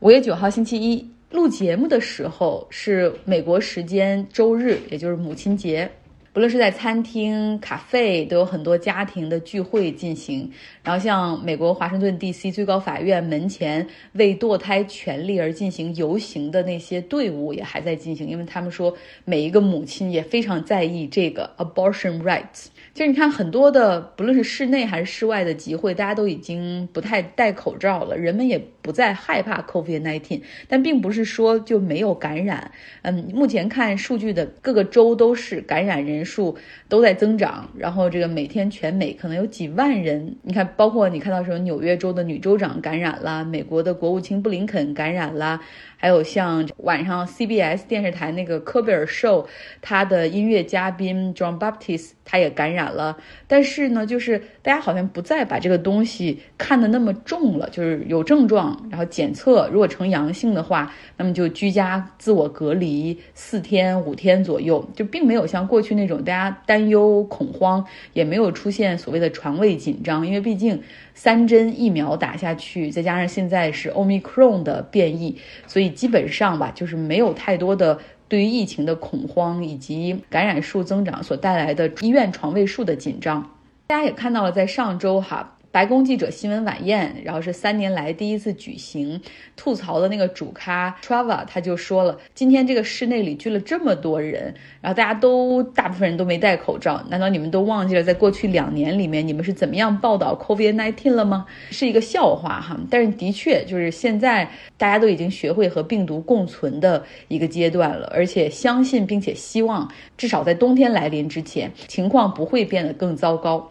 五月九号星期一录节目的时候是美国时间周日，也就是母亲节。不论是在餐厅、咖啡，都有很多家庭的聚会进行。然后，像美国华盛顿 D.C. 最高法院门前为堕胎权利而进行游行的那些队伍也还在进行，因为他们说每一个母亲也非常在意这个 abortion rights。就是你看很多的，不论是室内还是室外的集会，大家都已经不太戴口罩了，人们也不再害怕 COVID-19。但并不是说就没有感染。嗯，目前看数据的各个州都是感染人数都在增长，然后这个每天全美可能有几万人。你看，包括你看到什么纽约州的女州长感染了，美国的国务卿布林肯感染了。还有像晚上 CBS 电视台那个科贝尔秀，他的音乐嘉宾 John Baptist 他也感染染了，但是呢，就是大家好像不再把这个东西看得那么重了，就是有症状，然后检测如果呈阳性的话，那么就居家自我隔离四天五天左右，就并没有像过去那种大家担忧恐慌，也没有出现所谓的床位紧张，因为毕竟。三针疫苗打下去，再加上现在是 Omicron 的变异，所以基本上吧，就是没有太多的对于疫情的恐慌以及感染数增长所带来的医院床位数的紧张。大家也看到了，在上周哈。白宫记者新闻晚宴，然后是三年来第一次举行。吐槽的那个主咖 Trava 他就说了，今天这个室内里聚了这么多人，然后大家都大部分人都没戴口罩，难道你们都忘记了在过去两年里面你们是怎么样报道 COVID-19 了吗？是一个笑话哈。但是的确就是现在大家都已经学会和病毒共存的一个阶段了，而且相信并且希望至少在冬天来临之前，情况不会变得更糟糕。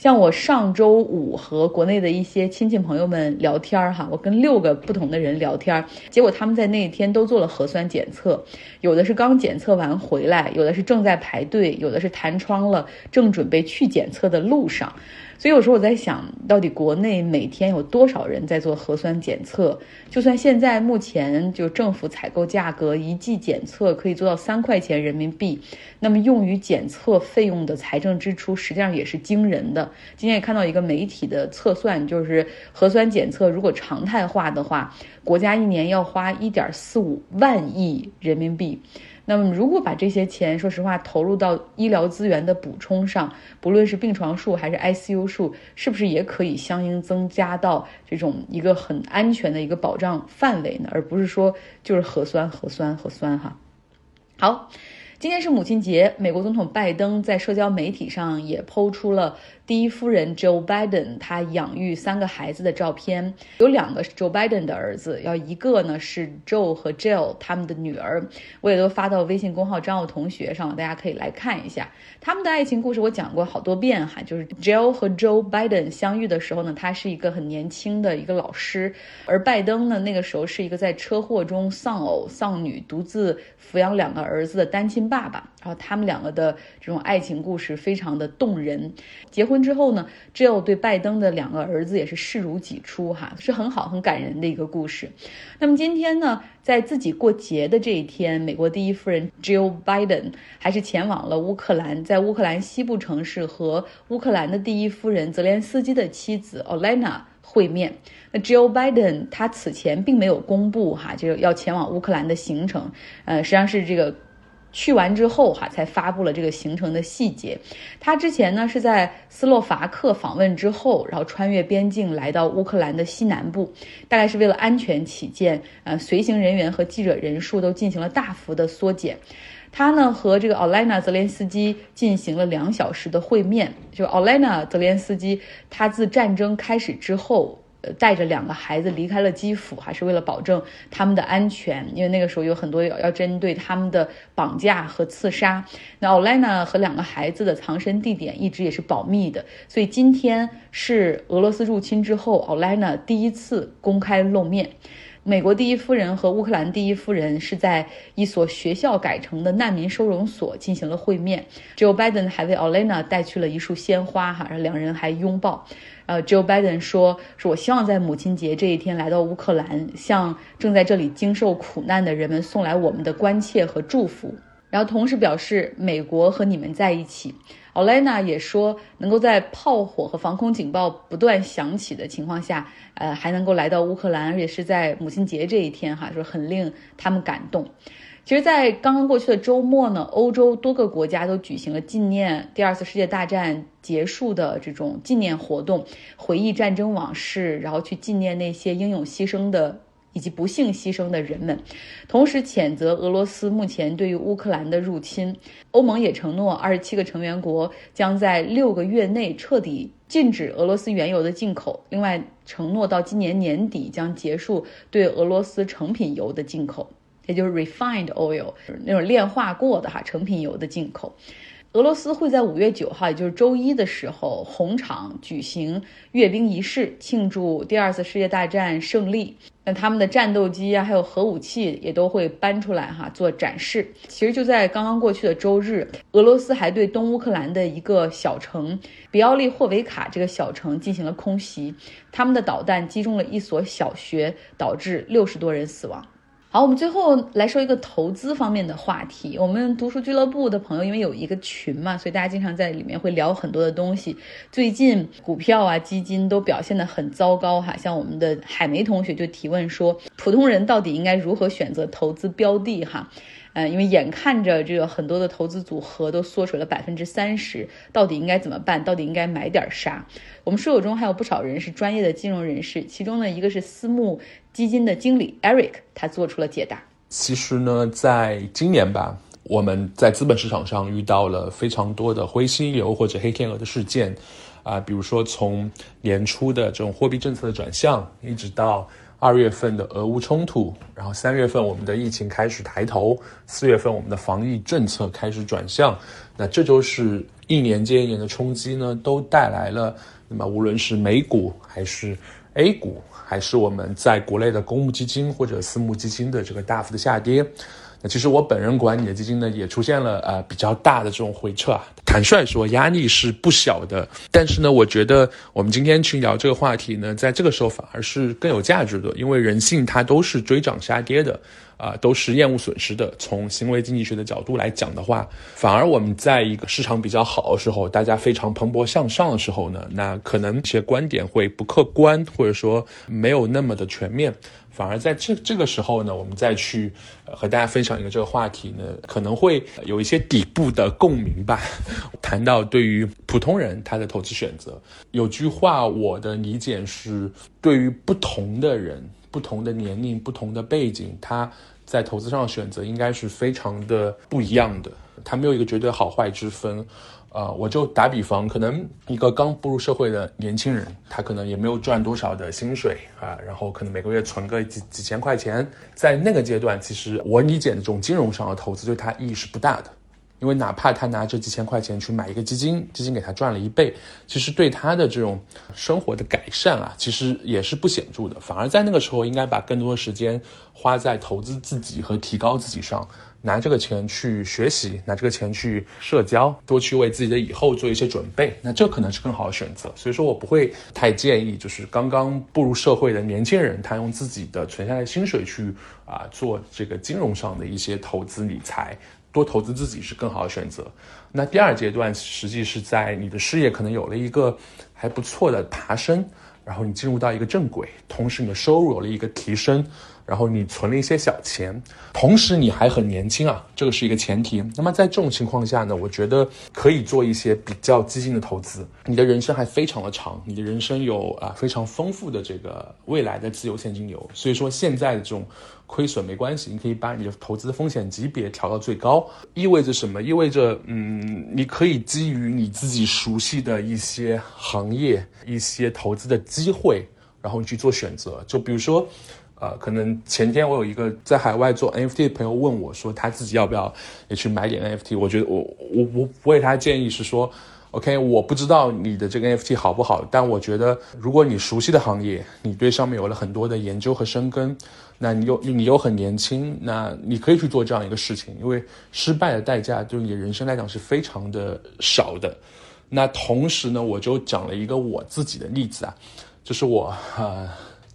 像我上周五和国内的一些亲戚朋友们聊天儿哈，我跟六个不同的人聊天儿，结果他们在那一天都做了核酸检测，有的是刚检测完回来，有的是正在排队，有的是弹窗了，正准备去检测的路上。所以有时候我在想，到底国内每天有多少人在做核酸检测？就算现在目前就政府采购价格一剂检测可以做到三块钱人民币，那么用于检测费用的财政支出实际上也是惊人的。今天也看到一个媒体的测算，就是核酸检测如果常态化的话，国家一年要花一点四五万亿人民币。那么，如果把这些钱，说实话，投入到医疗资源的补充上，不论是病床数还是 ICU 数，是不是也可以相应增加到这种一个很安全的一个保障范围呢？而不是说就是核酸、核酸、核酸哈。好，今天是母亲节，美国总统拜登在社交媒体上也抛出了。第一夫人 Joe Biden，她养育三个孩子的照片，有两个是 Joe Biden 的儿子，要一个呢是 Joe 和 Jill 他们的女儿，我也都发到微信公号张奥同学上了，大家可以来看一下他们的爱情故事。我讲过好多遍哈，就是 Jill 和 Joe Biden 相遇的时候呢，他是一个很年轻的一个老师，而拜登呢那个时候是一个在车祸中丧偶丧女，独自抚养两个儿子的单亲爸爸。然后他们两个的这种爱情故事非常的动人，结婚。之后呢，Jill 对拜登的两个儿子也是视如己出，哈，是很好很感人的一个故事。那么今天呢，在自己过节的这一天，美国第一夫人 Jill Biden 还是前往了乌克兰，在乌克兰西部城市和乌克兰的第一夫人泽连斯基的妻子 Olena 会面。那 Jill Biden 他此前并没有公布哈，就要前往乌克兰的行程，呃，实际上是这个。去完之后哈，才发布了这个行程的细节。他之前呢是在斯洛伐克访问之后，然后穿越边境来到乌克兰的西南部，大概是为了安全起见，呃，随行人员和记者人数都进行了大幅的缩减。他呢和这个奥莱娜泽连斯基进行了两小时的会面。就奥莱娜泽连斯基，他自战争开始之后。带着两个孩子离开了基辅，还是为了保证他们的安全，因为那个时候有很多要要针对他们的绑架和刺杀。那奥莱娜和两个孩子的藏身地点一直也是保密的，所以今天是俄罗斯入侵之后，奥莱娜第一次公开露面。美国第一夫人和乌克兰第一夫人是在一所学校改成的难民收容所进行了会面。Joe Biden 还为 Olena 带去了一束鲜花，哈，然后两人还拥抱。呃，Joe Biden 说：“说我希望在母亲节这一天来到乌克兰，向正在这里经受苦难的人们送来我们的关切和祝福。”然后同时表示，美国和你们在一起。奥莱娜也说，能够在炮火和防空警报不断响起的情况下，呃，还能够来到乌克兰，而且是在母亲节这一天，哈，就很令他们感动。其实，在刚刚过去的周末呢，欧洲多个国家都举行了纪念第二次世界大战结束的这种纪念活动，回忆战争往事，然后去纪念那些英勇牺牲的。以及不幸牺牲的人们，同时谴责俄罗斯目前对于乌克兰的入侵。欧盟也承诺，二十七个成员国将在六个月内彻底禁止俄罗斯原油的进口。另外，承诺到今年年底将结束对俄罗斯成品油的进口，也就是 refined oil 那种炼化过的哈成品油的进口。俄罗斯会在五月九号，也就是周一的时候，红场举行阅兵仪式，庆祝第二次世界大战胜利。那他们的战斗机啊，还有核武器也都会搬出来哈做展示。其实就在刚刚过去的周日，俄罗斯还对东乌克兰的一个小城比奥利霍维卡这个小城进行了空袭，他们的导弹击中了一所小学，导致六十多人死亡。好，我们最后来说一个投资方面的话题。我们读书俱乐部的朋友，因为有一个群嘛，所以大家经常在里面会聊很多的东西。最近股票啊、基金都表现得很糟糕哈。像我们的海梅同学就提问说，普通人到底应该如何选择投资标的哈？嗯，因为眼看着这个很多的投资组合都缩水了百分之三十，到底应该怎么办？到底应该买点啥？我们书友中还有不少人是专业的金融人士，其中呢一个是私募基金的经理 Eric，他做出了解答。其实呢，在今年吧，我们在资本市场上遇到了非常多的灰犀牛或者黑天鹅的事件，啊，比如说从年初的这种货币政策的转向，一直到。二月份的俄乌冲突，然后三月份我们的疫情开始抬头，四月份我们的防疫政策开始转向，那这就是一年接一年的冲击呢，都带来了那么无论是美股还是 A 股，还是我们在国内的公募基金或者私募基金的这个大幅的下跌。那其实我本人管理的基金呢，也出现了呃比较大的这种回撤啊。坦率说，压力是不小的。但是呢，我觉得我们今天去聊这个话题呢，在这个时候反而是更有价值的，因为人性它都是追涨杀跌的，啊，都是厌恶损失的。从行为经济学的角度来讲的话，反而我们在一个市场比较好的时候，大家非常蓬勃向上的时候呢，那可能一些观点会不客观，或者说没有那么的全面。反而在这这个时候呢，我们再去和大家分享一个这个话题呢，可能会有一些底部的共鸣吧。谈到对于普通人他的投资选择，有句话我的理解是，对于不同的人、不同的年龄、不同的背景，他在投资上选择应该是非常的不一样的，他没有一个绝对好坏之分。啊，我就打比方，可能一个刚步入社会的年轻人，他可能也没有赚多少的薪水啊，然后可能每个月存个几几千块钱，在那个阶段，其实我理解的这种金融上的投资对他意义是不大的，因为哪怕他拿这几千块钱去买一个基金，基金给他赚了一倍，其实对他的这种生活的改善啊，其实也是不显著的，反而在那个时候应该把更多的时间花在投资自己和提高自己上。拿这个钱去学习，拿这个钱去社交，多去为自己的以后做一些准备，那这可能是更好的选择。所以说我不会太建议，就是刚刚步入社会的年轻人，他用自己的存下来薪水去啊做这个金融上的一些投资理财，多投资自己是更好的选择。那第二阶段，实际是在你的事业可能有了一个还不错的爬升，然后你进入到一个正轨，同时你的收入有了一个提升。然后你存了一些小钱，同时你还很年轻啊，这个是一个前提。那么在这种情况下呢，我觉得可以做一些比较激进的投资。你的人生还非常的长，你的人生有啊非常丰富的这个未来的自由现金流。所以说现在的这种亏损没关系，你可以把你的投资风险级别调到最高。意味着什么？意味着嗯，你可以基于你自己熟悉的一些行业、一些投资的机会，然后去做选择。就比如说。呃，可能前天我有一个在海外做 NFT 的朋友问我，说他自己要不要也去买点 NFT。我觉得我我我我给他建议是说，OK，我不知道你的这个 NFT 好不好，但我觉得如果你熟悉的行业，你对上面有了很多的研究和深耕，那你又你又很年轻，那你可以去做这样一个事情，因为失败的代价对你的人生来讲是非常的少的。那同时呢，我就讲了一个我自己的例子啊，就是我呃。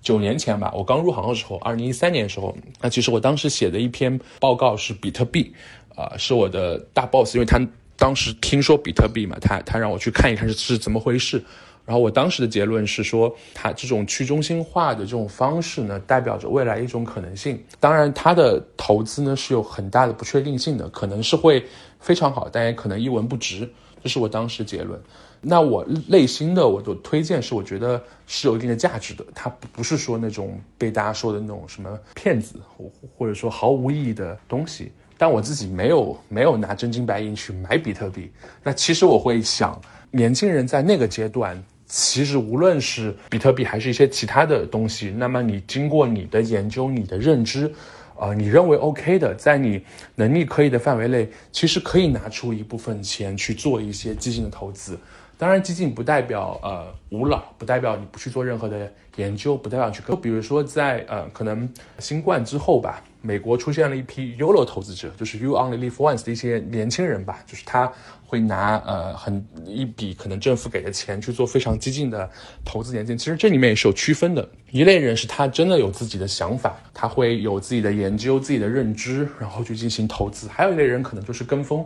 九年前吧，我刚入行的时候，二零一三年的时候，那其实我当时写的一篇报告是比特币，啊，是我的大 boss，因为他当时听说比特币嘛，他他让我去看一看是是怎么回事。然后我当时的结论是说，它这种去中心化的这种方式呢，代表着未来一种可能性。当然，它的投资呢是有很大的不确定性的，可能是会非常好，但也可能一文不值。这是我当时结论。那我内心的我的推荐是，我觉得是有一定的价值的。它不是说那种被大家说的那种什么骗子，或或者说毫无意义的东西。但我自己没有没有拿真金白银去买比特币。那其实我会想，年轻人在那个阶段。其实无论是比特币还是一些其他的东西，那么你经过你的研究、你的认知，呃，你认为 OK 的，在你能力可以的范围内，其实可以拿出一部分钱去做一些基金的投资。当然，激进不代表呃无脑，不代表你不去做任何的研究，不代表去。就比如说在呃可能新冠之后吧，美国出现了一批 YOLO 投资者，就是 You Only Live Once 的一些年轻人吧，就是他会拿呃很一笔可能政府给的钱去做非常激进的投资研究。其实这里面也是有区分的，一类人是他真的有自己的想法，他会有自己的研究、自己的认知，然后去进行投资；还有一类人可能就是跟风。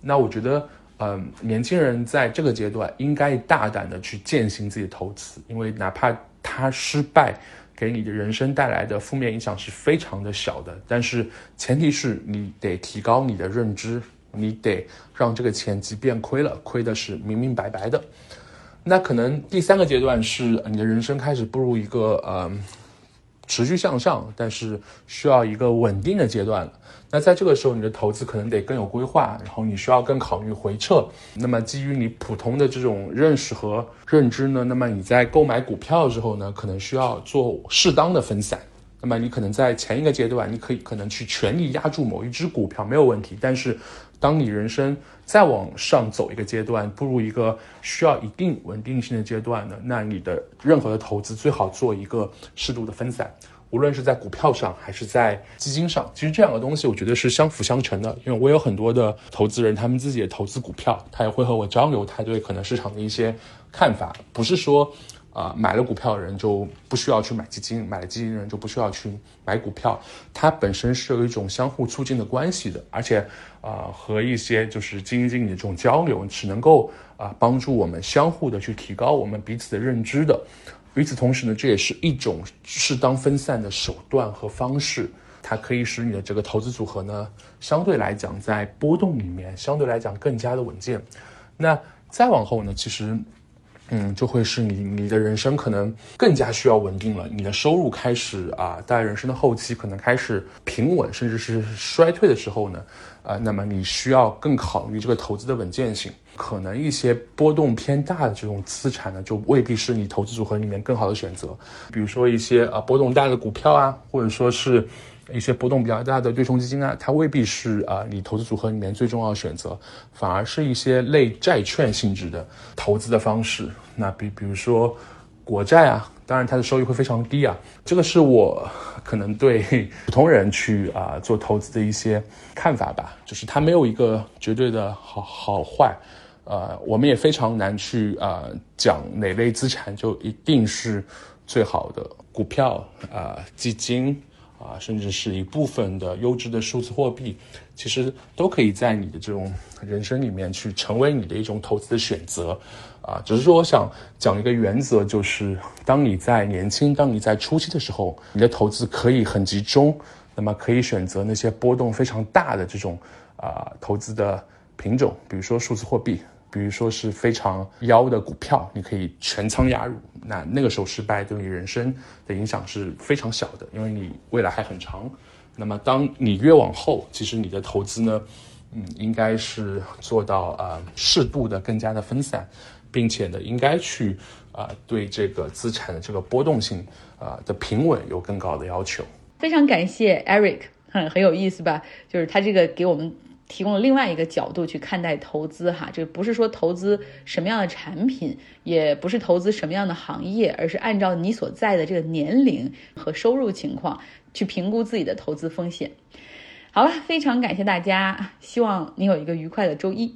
那我觉得。嗯，年轻人在这个阶段应该大胆的去践行自己的投资，因为哪怕他失败，给你的人生带来的负面影响是非常的小的。但是前提是你得提高你的认知，你得让这个钱即便亏了，亏的是明明白白的。那可能第三个阶段是你的人生开始步入一个嗯。持续向上，但是需要一个稳定的阶段了。那在这个时候，你的投资可能得更有规划，然后你需要更考虑回撤。那么基于你普通的这种认识和认知呢，那么你在购买股票之后呢，可能需要做适当的分散。那么你可能在前一个阶段，你可以可能去全力压住某一只股票没有问题，但是当你人生再往上走一个阶段，步入一个需要一定稳定性的阶段呢，那你的任何的投资最好做一个适度的分散，无论是在股票上还是在基金上，其实这两个东西我觉得是相辅相成的，因为我有很多的投资人，他们自己也投资股票，他也会和我交流他对可能市场的一些看法，不是说。啊，买了股票的人就不需要去买基金，买了基金的人就不需要去买股票，它本身是有一种相互促进的关系的，而且啊，和一些就是基金经理的这种交流是能够啊帮助我们相互的去提高我们彼此的认知的。与此同时呢，这也是一种适当分散的手段和方式，它可以使你的这个投资组合呢相对来讲在波动里面相对来讲更加的稳健。那再往后呢，其实。嗯，就会是你你的人生可能更加需要稳定了。你的收入开始啊，在人生的后期可能开始平稳，甚至是衰退的时候呢，啊，那么你需要更考虑这个投资的稳健性。可能一些波动偏大的这种资产呢，就未必是你投资组合里面更好的选择。比如说一些啊波动大的股票啊，或者说是。一些波动比较大的对冲基金啊，它未必是啊你投资组合里面最重要的选择，反而是一些类债券性质的投资的方式。那比比如说国债啊，当然它的收益会非常低啊。这个是我可能对普通人去啊做投资的一些看法吧，就是它没有一个绝对的好好坏。呃，我们也非常难去啊讲哪类资产就一定是最好的股票啊基金。啊，甚至是一部分的优质的数字货币，其实都可以在你的这种人生里面去成为你的一种投资的选择。啊，只是说我想讲一个原则，就是当你在年轻、当你在初期的时候，你的投资可以很集中，那么可以选择那些波动非常大的这种啊投资的品种，比如说数字货币。比如说是非常妖的股票，你可以全仓压入，那那个时候失败对你人生的影响是非常小的，因为你未来还很长。那么当你越往后，其实你的投资呢，嗯，应该是做到啊适度的更加的分散，并且呢，应该去啊对这个资产的这个波动性啊的平稳有更高的要求。非常感谢 Eric，很很有意思吧？就是他这个给我们。提供了另外一个角度去看待投资，哈，这不是说投资什么样的产品，也不是投资什么样的行业，而是按照你所在的这个年龄和收入情况去评估自己的投资风险。好了，非常感谢大家，希望你有一个愉快的周一。